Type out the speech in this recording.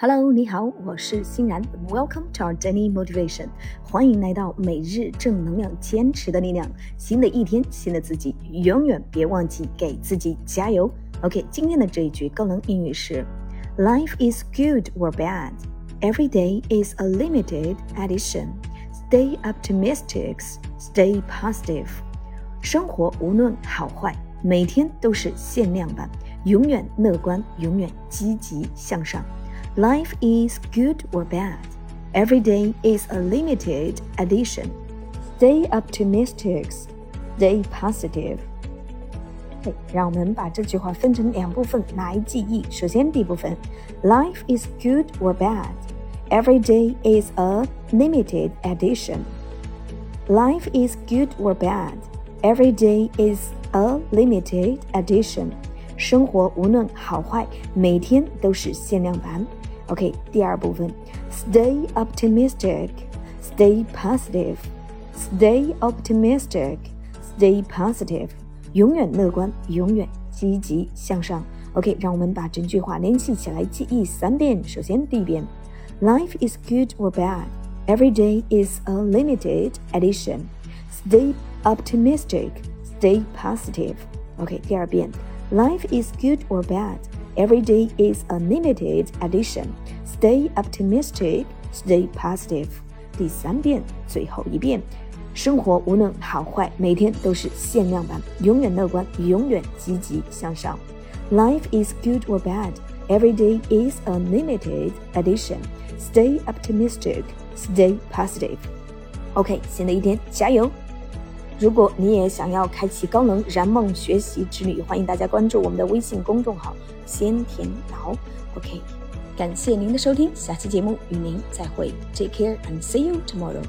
Hello，你好，我是欣然。Welcome to our daily motivation，欢迎来到每日正能量，坚持的力量。新的一天，新的自己，永远别忘记给自己加油。OK，今天的这一句高能英语是：Life is good or bad. Every day is a limited edition. Stay optimistic. Stay positive. 生活无论好坏，每天都是限量版。永远乐观，永远积极向上。Life is good or bad. Every day is a limited edition. Stay optimistic. Stay positive. 嘿，让我们把这句话分成两部分来记忆。首先，第一部分，Life is good or bad. Every day is a limited edition. Life is good or bad. Every day is a limited edition. 生活无论好坏，每天都是限量版。 OK，第二部分，Stay optimistic，Stay positive，Stay optimistic，Stay positive，永远乐观，永远积极向上。OK，让我们把整句话联系起来记忆三遍。首先第一遍，Life is good or bad. Every day is a limited edition. Stay optimistic. Stay positive. OK，第二遍，Life is good or bad. Every day is a limited edition. Stay optimistic, stay positive. 第三遍，最后一遍。生活无论好坏，每天都是限量版。永远乐观，永远积极向上。Life is good or bad. Every day is a limited edition. Stay optimistic, stay positive. OK，新的一天加油！ 如果你也想要开启高能燃梦学习之旅，欢迎大家关注我们的微信公众号“先田瑶 ”OK，感谢您的收听，下期节目与您再会，Take care and see you tomorrow。